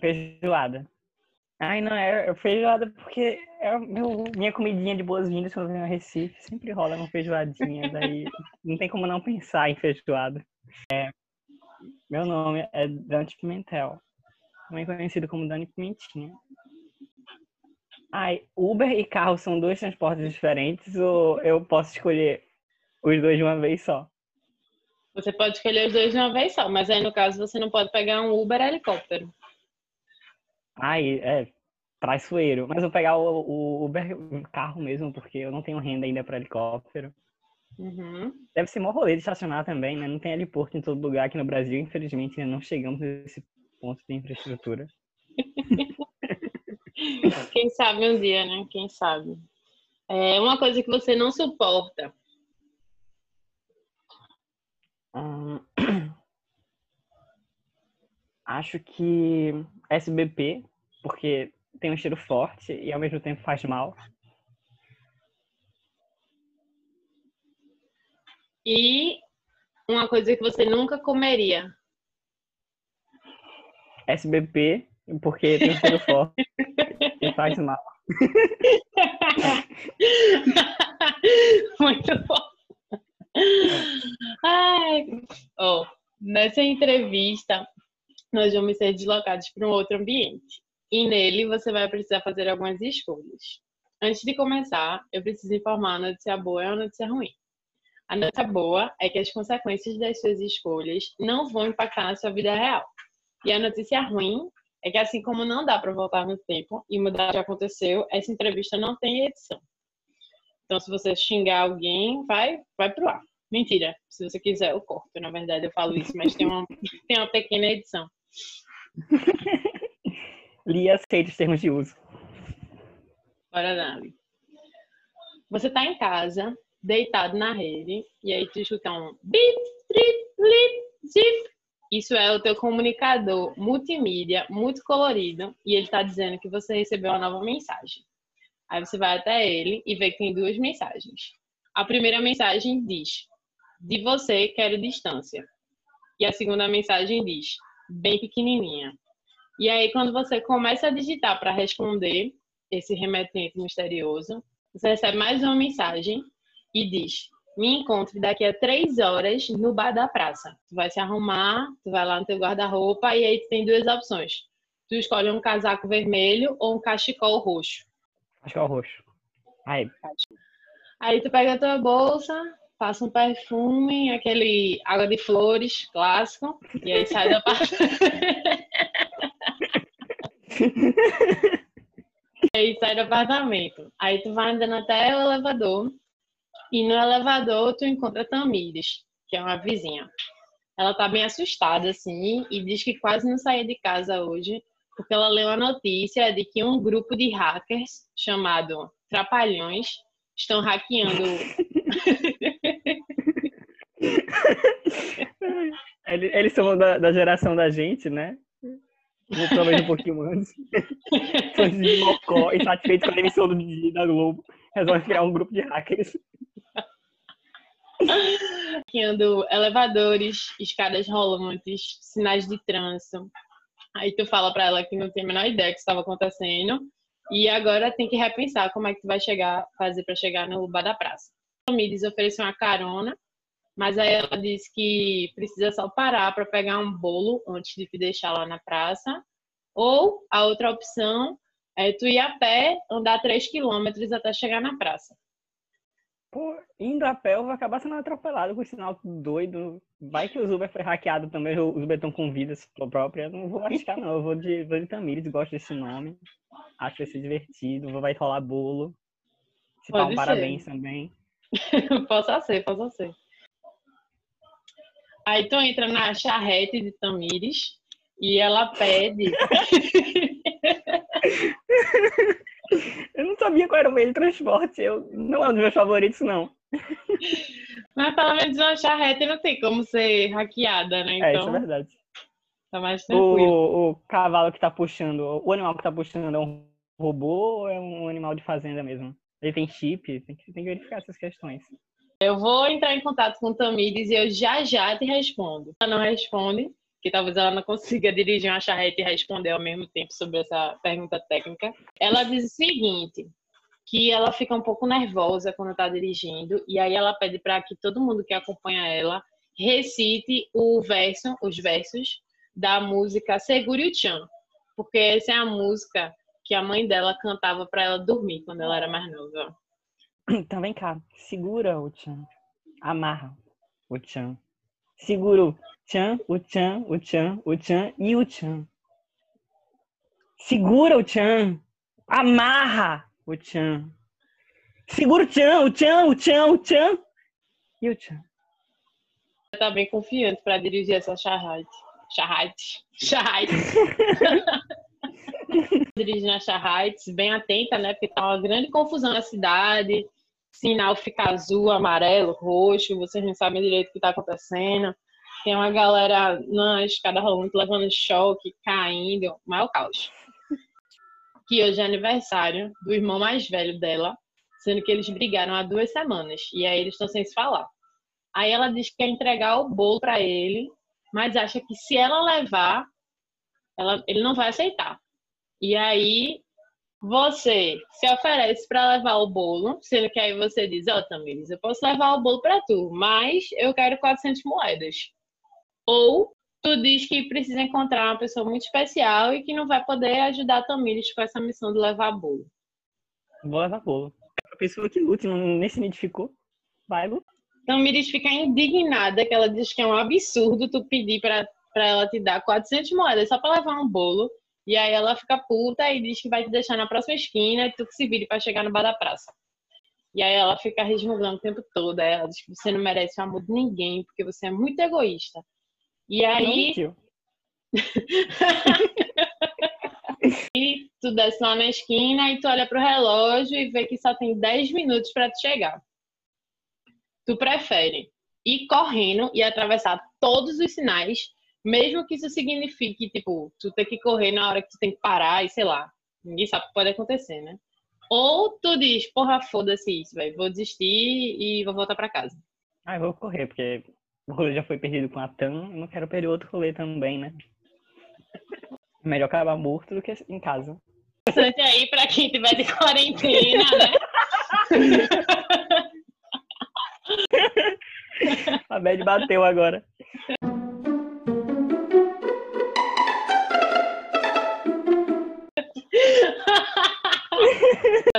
Feijoada. Ai, não, é, é feijoada porque é meu, minha comidinha de boas-vindas quando eu venho a Recife. Sempre rola uma feijoadinha, daí não tem como não pensar em feijoada. É, meu nome é Dante Pimentel, também conhecido como Dani Pimentinha. Ai, Uber e carro são dois transportes diferentes ou eu posso escolher os dois de uma vez só? Você pode escolher os dois de uma vez só, mas aí no caso você não pode pegar um Uber helicóptero. Ai, é traiçoeiro. Mas eu vou pegar o, o Uber carro mesmo, porque eu não tenho renda ainda para helicóptero. Uhum. Deve ser mó rolê de estacionar também, né? Não tem heliporto em todo lugar aqui no Brasil. Infelizmente, ainda não chegamos nesse ponto de infraestrutura. Quem sabe um dia, né? Quem sabe. É uma coisa que você não suporta. Hum, acho que SBP, porque tem um cheiro forte e ao mesmo tempo faz mal. E uma coisa que você nunca comeria. SBP, porque tem um cheiro forte e faz mal. Muito bom. Ai. Oh, nessa entrevista, nós vamos ser deslocados para um outro ambiente. E nele você vai precisar fazer algumas escolhas. Antes de começar, eu preciso informar a notícia boa e a notícia ruim. A notícia boa é que as consequências das suas escolhas não vão impactar na sua vida real. E a notícia ruim é que assim como não dá para voltar no tempo e mudar o que aconteceu, essa entrevista não tem edição. Então, se você xingar alguém, vai, vai pro ar. Mentira. Se você quiser, eu corto. Na verdade, eu falo isso, mas tem uma, tem uma pequena edição. Li e aceite os termos de uso. Bora lá. Você tá em casa, deitado na rede, e aí tu escuta um bip, trip, lip, zip. Isso é o teu comunicador multimídia, muito colorido, e ele está dizendo que você recebeu uma nova mensagem. Aí você vai até ele e vê que tem duas mensagens. A primeira mensagem diz: De você quero distância. E a segunda mensagem diz: Bem pequenininha. E aí, quando você começa a digitar para responder esse remetente misterioso, você recebe mais uma mensagem e diz: Me encontre daqui a três horas no bar da praça. Tu vai se arrumar, tu vai lá no teu guarda-roupa e aí tu tem duas opções. Tu escolhe um casaco vermelho ou um cachecol roxo. Cachecol roxo. Aí. Aí tu pega a tua bolsa, passa um perfume, aquele água de flores clássico, e aí sai da parte. aí sai do apartamento. Aí tu vai andando até o elevador. E no elevador tu encontra Tamires, que é uma vizinha. Ela tá bem assustada, assim, e diz que quase não saiu de casa hoje, porque ela leu a notícia de que um grupo de hackers chamado Trapalhões estão hackeando. Eles são da, da geração da gente, né? talvez um pouquinho antes. Fãs de Mocó, insatisfeitos com a emissão do dia da Globo, resolvem criar um grupo de hackers. Hackeando elevadores, escadas rolantes, sinais de trânsito. Aí tu fala para ela que não tem a menor ideia do que estava acontecendo e agora tem que repensar como é que tu vai chegar, fazer para chegar no bar da praça. A Miris ofereceu uma carona, mas aí ela disse que precisa só parar para pegar um bolo antes de te deixar lá na praça. Ou a outra opção é tu ir a pé, andar 3 quilômetros até chegar na praça. Pô, indo a pé eu vou acabar sendo atropelado com o sinal doido. Vai que o Uber foi hackeado também, os Uber estão com vidas próprias. Não vou arriscar, não. Eu vou de, vou de Tamires, gosto desse nome. Acho que vai ser divertido. Vai rolar bolo. Se pode um parabéns também. possa ser, possa ser. Aí tu entra na charrete de Tamires e ela pede. Eu não sabia qual era o meio de transporte. Eu, não é um dos meus favoritos, não. Mas pelo menos uma charrete não tem como ser hackeada, né? Então, é, isso é então, verdade. Tá mais tranquilo. O, o cavalo que tá puxando, o animal que tá puxando é um robô ou é um animal de fazenda mesmo? Ele tem chip? Tem que, tem que verificar essas questões. Eu vou entrar em contato com o Tamires e eu já já te respondo. Ela não responde, que talvez ela não consiga dirigir uma charrete e responder ao mesmo tempo sobre essa pergunta técnica. Ela diz o seguinte, que ela fica um pouco nervosa quando está dirigindo e aí ela pede para que todo mundo que acompanha ela recite o verso, os versos da música Segure o Chan, porque essa é a música que a mãe dela cantava para ela dormir quando ela era mais nova. Então vem cá, segura o Chan, amarra o Chan, segura o Chan, o Chan, o Chan, o Chan e o Chan. Segura o Chan, amarra o Chan. Segura o Chan, o Chan, o Chan, o Chan e o Chan. Tá bem confiante para dirigir essa charrete. Charrete. Charrete. Dirigindo a charrete, bem atenta, né? Porque tá uma grande confusão na cidade. Sinal fica azul, amarelo, roxo, vocês não sabem direito o que tá acontecendo. Tem uma galera na escada rolante levando choque, caindo, maior caos que hoje é aniversário do irmão mais velho dela, sendo que eles brigaram há duas semanas e aí eles estão sem se falar. Aí ela diz que quer entregar o bolo para ele, mas acha que se ela levar, ela, ele não vai aceitar. E aí você se oferece para levar o bolo, sendo que aí você diz: Ó, oh, Tamires, eu posso levar o bolo para tu, mas eu quero 400 moedas. Ou tu diz que precisa encontrar uma pessoa muito especial e que não vai poder ajudar a Tamires com essa missão de levar bolo. Vou levar bolo. A pessoa que lute nem se identificou, vai lutar. Tamires fica indignada que ela diz que é um absurdo tu pedir para ela te dar 400 moedas só para levar um bolo. E aí ela fica puta e diz que vai te deixar na próxima esquina e tu que se vire para chegar no bar da praça. E aí ela fica resmungando o tempo todo. Aí ela diz que você não merece o amor de ninguém porque você é muito egoísta. E aí. e tu desce lá na esquina e tu olha pro relógio e vê que só tem 10 minutos para te chegar. Tu prefere ir correndo e atravessar todos os sinais, mesmo que isso signifique, tipo, tu ter que correr na hora que tu tem que parar e sei lá. Ninguém sabe o que pode acontecer, né? Ou tu diz, porra, foda-se isso, velho. Vou desistir e vou voltar para casa. Ah, eu vou correr, porque o rolê já foi perdido com a TAM, eu não quero perder outro rolê também, né? Melhor acabar morto do que em casa. Interessante aí pra quem tiver de quarentena, né? a Bad bateu agora.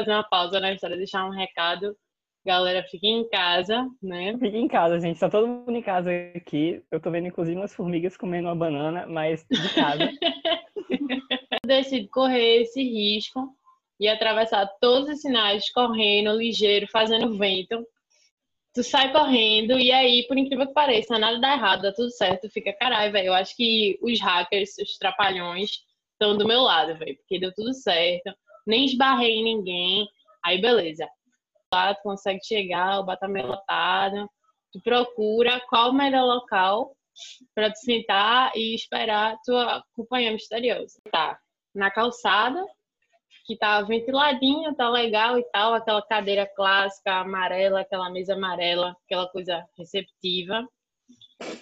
Fazer uma pausa na história, deixar um recado Galera, fiquem em casa, né? Fiquem em casa, gente. Tá todo mundo em casa aqui. Eu tô vendo, inclusive, umas formigas comendo uma banana, mas de casa. Decide correr esse risco e atravessar todos os sinais correndo, ligeiro, fazendo vento. Tu sai correndo e aí, por incrível que pareça, nada dá errado, dá tudo certo. Fica, caralho, velho. Eu acho que os hackers, os trapalhões, estão do meu lado, velho. Porque deu tudo certo. Nem esbarrei em ninguém. Aí, beleza lá, tu consegue chegar, o bar tá meio lotado, tu procura qual o melhor local para tu sentar e esperar tua companhia misteriosa. Tá na calçada, que tá ventiladinha, tá legal e tal, aquela cadeira clássica amarela, aquela mesa amarela, aquela coisa receptiva.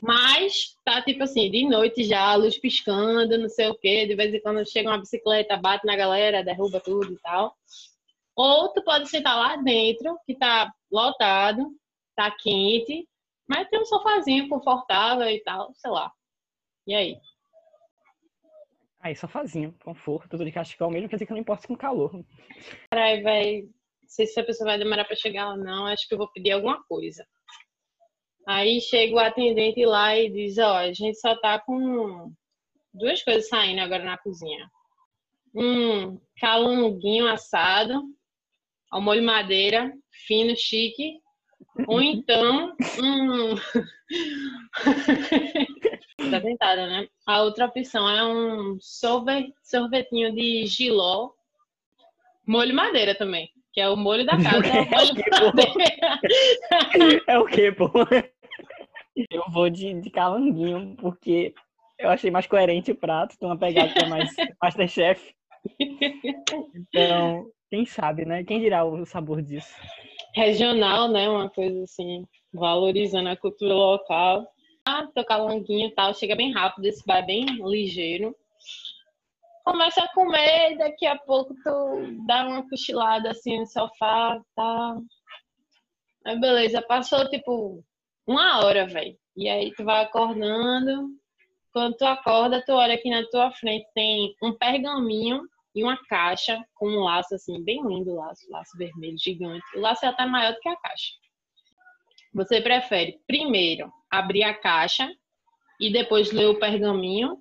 Mas tá tipo assim, de noite já, luz piscando, não sei o quê, de vez em quando chega uma bicicleta, bate na galera, derruba tudo e tal. Ou tu pode sentar lá dentro, que tá lotado, tá quente, mas tem um sofazinho confortável e tal, sei lá. E aí? Aí, sofazinho, conforto, tudo de cachecol mesmo, quer dizer que eu não importo com calor. Caralho, velho, não sei se a pessoa vai demorar pra chegar ou não, acho que eu vou pedir alguma coisa. Aí chega o atendente lá e diz, ó, a gente só tá com duas coisas saindo agora na cozinha. Um calunguinho assado ao molho madeira, fino, chique. Ou então, um. tá tentada, né? A outra opção é um sorvet, sorvetinho de giló, molho madeira também, que é o molho da casa. É, o é o que, pô? Eu vou de, de calanguinho, porque eu achei mais coerente o prato, tem uma pegada que é mais Masterchef. Então, quem sabe, né? Quem dirá o sabor disso? Regional, né? Uma coisa assim, valorizando a cultura local. tocar languinho e tal, chega bem rápido, esse bar é bem ligeiro. Começa a comer e daqui a pouco tu dá uma cochilada assim no sofá, tá? Aí beleza, passou tipo uma hora, velho. E aí tu vai acordando. Quando tu acorda, tu olha aqui na tua frente, tem um pergaminho e uma caixa com um laço assim, bem lindo laço, laço vermelho gigante. O laço é até maior do que a caixa. Você prefere primeiro abrir a caixa e depois ler o pergaminho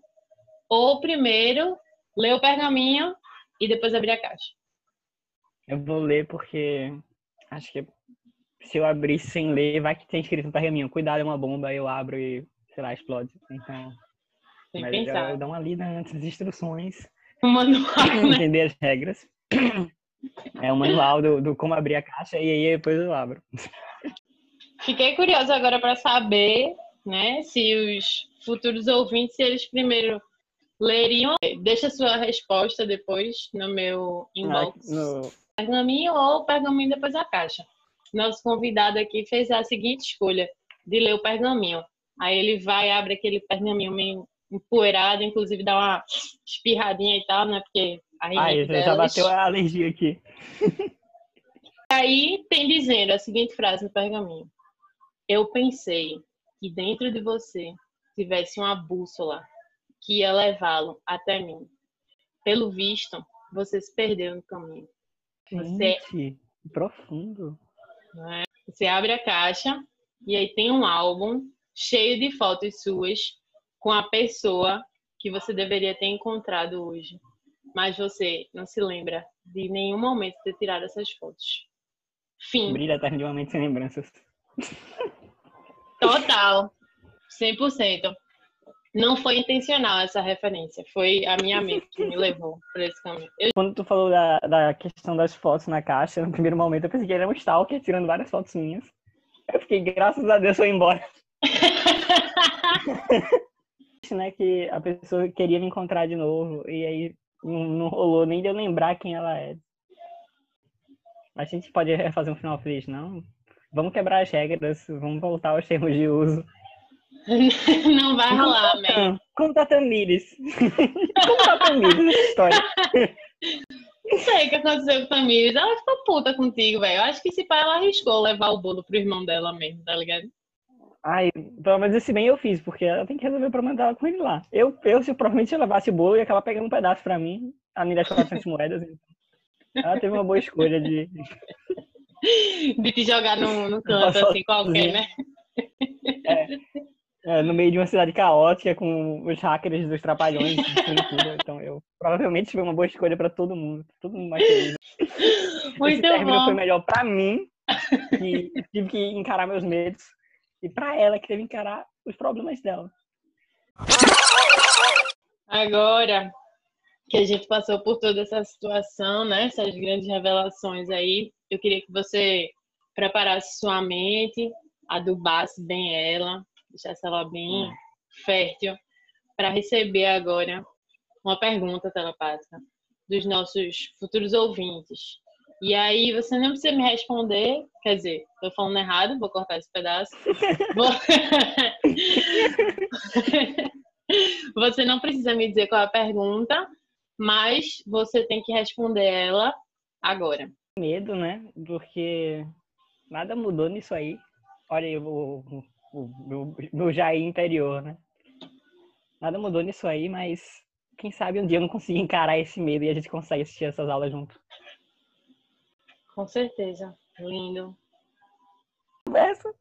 ou primeiro ler o pergaminho e depois abrir a caixa? Eu vou ler porque acho que se eu abrir sem ler, vai que tem escrito no pergaminho, cuidado, é uma bomba, eu abro e, sei lá, explode. Então, Tem que mas eu, pensar. eu dou uma lida antes das instruções, O manual, né? entender as regras. É o manual do, do como abrir a caixa e aí depois eu abro. Fiquei curiosa agora para saber, né, se os futuros ouvintes, eles primeiro leriam, deixa sua resposta depois no meu inbox. No- Pergaminho ou pergaminho depois da caixa. Nosso convidado aqui fez a seguinte escolha de ler o pergaminho. Aí ele vai, abre aquele pergaminho meio empoeirado, inclusive dá uma espirradinha e tal, né? Porque a Ai, rinite já, bateu a alergia aqui. Aí tem dizendo a seguinte frase no pergaminho. Eu pensei que dentro de você tivesse uma bússola que ia levá-lo até mim. Pelo visto, você se perdeu no caminho. Você- Gente, que profundo. Né? Você abre a caixa e aí tem um álbum cheio de fotos suas com a pessoa que você deveria ter encontrado hoje. Mas você não se lembra de nenhum momento ter tirado essas fotos. Fim. Brilha eternamente sem lembranças. Total. 100%. Não foi intencional essa referência. Foi a minha mente que me levou por esse caminho. Eu Quando tu falou da, da questão das fotos na caixa, no primeiro momento eu pensei que ele era um stalker tirando várias fotos minhas. Eu fiquei, graças a Deus, foi embora. né, que a pessoa queria me encontrar de novo e aí não, não rolou nem de eu lembrar quem ela é. A gente pode fazer um final feliz, não? Vamos quebrar as regras, vamos voltar aos termos de uso. Não vai rolar. Ah, Como tá Tamires? Como tá Tamires essa história? Não sei o que aconteceu com a Tamires. Ela ficou puta contigo, velho. Eu acho que esse pai ela arriscou levar o bolo pro irmão dela mesmo, tá ligado? Ai, pelo menos esse bem eu fiz, porque ela tem que resolver o problema dela com ele lá. Eu, eu se provavelmente eu levasse o bolo, ia acabar pegando um pedaço pra mim, a me das 400 moedas. Então. Ela teve uma boa escolha de. De te jogar no, no canto, assim, qualquer, né? é, no meio de uma cidade caótica com os hackers dos trapalhões tudo. Então eu provavelmente foi uma boa escolha pra todo mundo. Todo mundo mais feliz. Esse Muito término foi bom. melhor pra mim, que tive que encarar meus medos, e pra ela, que teve que encarar os problemas dela. Agora que a gente passou por toda essa situação, né? Essas grandes revelações aí, eu queria que você preparasse sua mente, adubasse bem ela, deixasse ela bem fértil, para receber agora uma pergunta telepática dos nossos futuros ouvintes. E aí você não precisa me responder, quer dizer, tô falando errado, vou cortar esse pedaço. Vou- Você não precisa me dizer qual é a pergunta, mas você tem que responder ela agora. medo, né? Porque nada mudou nisso aí. Olha aí o, o, o meu, meu Jair interior, né? Nada mudou nisso aí, mas quem sabe um dia eu não consigo encarar esse medo e a gente consegue assistir essas aulas junto. Com certeza. Lindo. Conversa.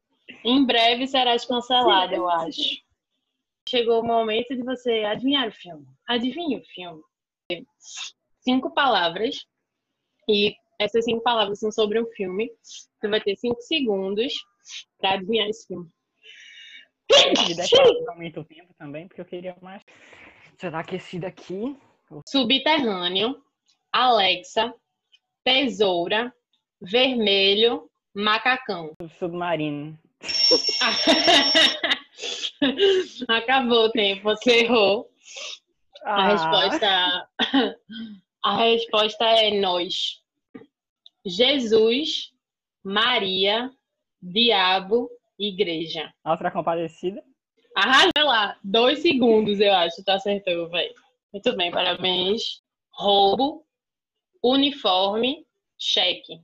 Em breve serás cancelada, eu acho. Chegou o momento de você adivinhar o filme. Adivinhe o filme. Cinco palavras. E essas cinco palavras são sobre um filme. Você vai ter cinco segundos para adivinhar esse filme. Se der pra aumentar o tempo também, porque eu queria mais. Aqui. Subterrâneo, Alexa, Tesoura, Vermelho, Macacão. Submarino. Acabou o tempo, você errou. A Ah, resposta, a resposta é nós. Jesus, Maria, Diabo, Igreja. Outra compadecida. Arrasa lá. Dois segundos, eu acho. Tu acertou, velho. Muito bem, parabéns. Roubo, uniforme, cheque.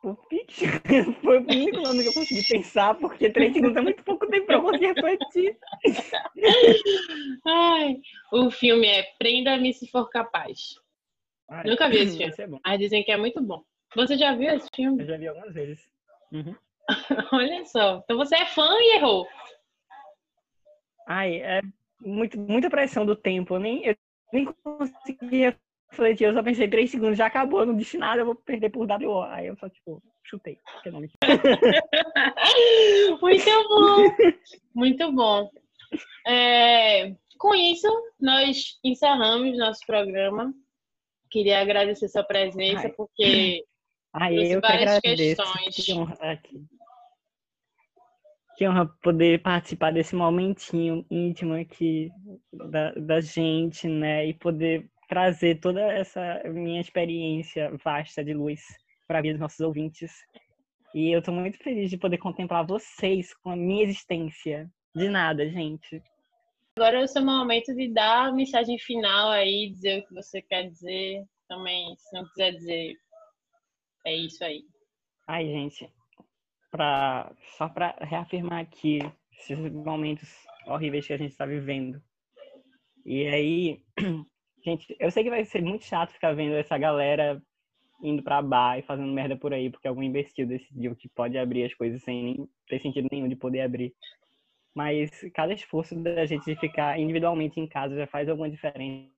Foi o único nome que eu consegui pensar, porque três segundos é muito pouco tempo pra conseguir refletir. Ai, o filme é Prenda-me se for capaz. Ai, Nunca vi esse filme. É. Mas dizem que é muito bom. Você já viu esse filme? Eu já vi algumas vezes. Uhum. Olha só. Então você é fã e errou. Ai, é muito, muita pressão do tempo. Eu nem, eu nem consegui refletir. Eu só pensei, três segundos, já acabou, não disse nada, eu vou perder por WO. Aí eu só, tipo, chutei. Que. Muito bom. Muito bom. É, com isso, nós encerramos nosso programa. Queria agradecer sua presença, Ai. porque Ai, eu que várias agradeço. questões. Que honra aqui. Que honra poder participar desse momentinho íntimo aqui da, da gente, né? E poder trazer toda essa minha experiência vasta de luz para a vida dos nossos ouvintes. E eu tô muito feliz de poder contemplar vocês com a minha existência. De nada, gente. agora é o seu momento de dar a mensagem final aí, dizer o que você quer dizer. Também, se não quiser dizer, é isso aí. Ai, gente, só para reafirmar aqui esses momentos horríveis que a gente está vivendo. E aí, gente, eu sei que vai ser muito chato ficar vendo essa galera indo pra bar e fazendo merda por aí, porque algum imbecil decidiu que pode abrir as coisas sem nem ter sentido nenhum de poder abrir. Mas cada esforço da gente de ficar individualmente em casa já faz alguma diferença.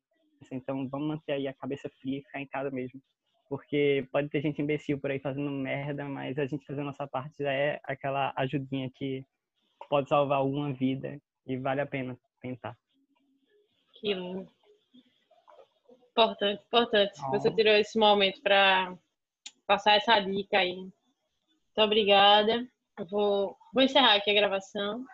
Então vamos manter aí a cabeça fria e ficar em casa mesmo. Porque pode ter gente imbecil por aí fazendo merda, mas a gente fazendo a nossa parte já é aquela ajudinha que pode salvar alguma vida e vale a pena tentar. Que lindo. Importante, importante. Você tirou esse momento para passar essa dica aí. Muito obrigada. Eu vou, vou encerrar aqui a gravação.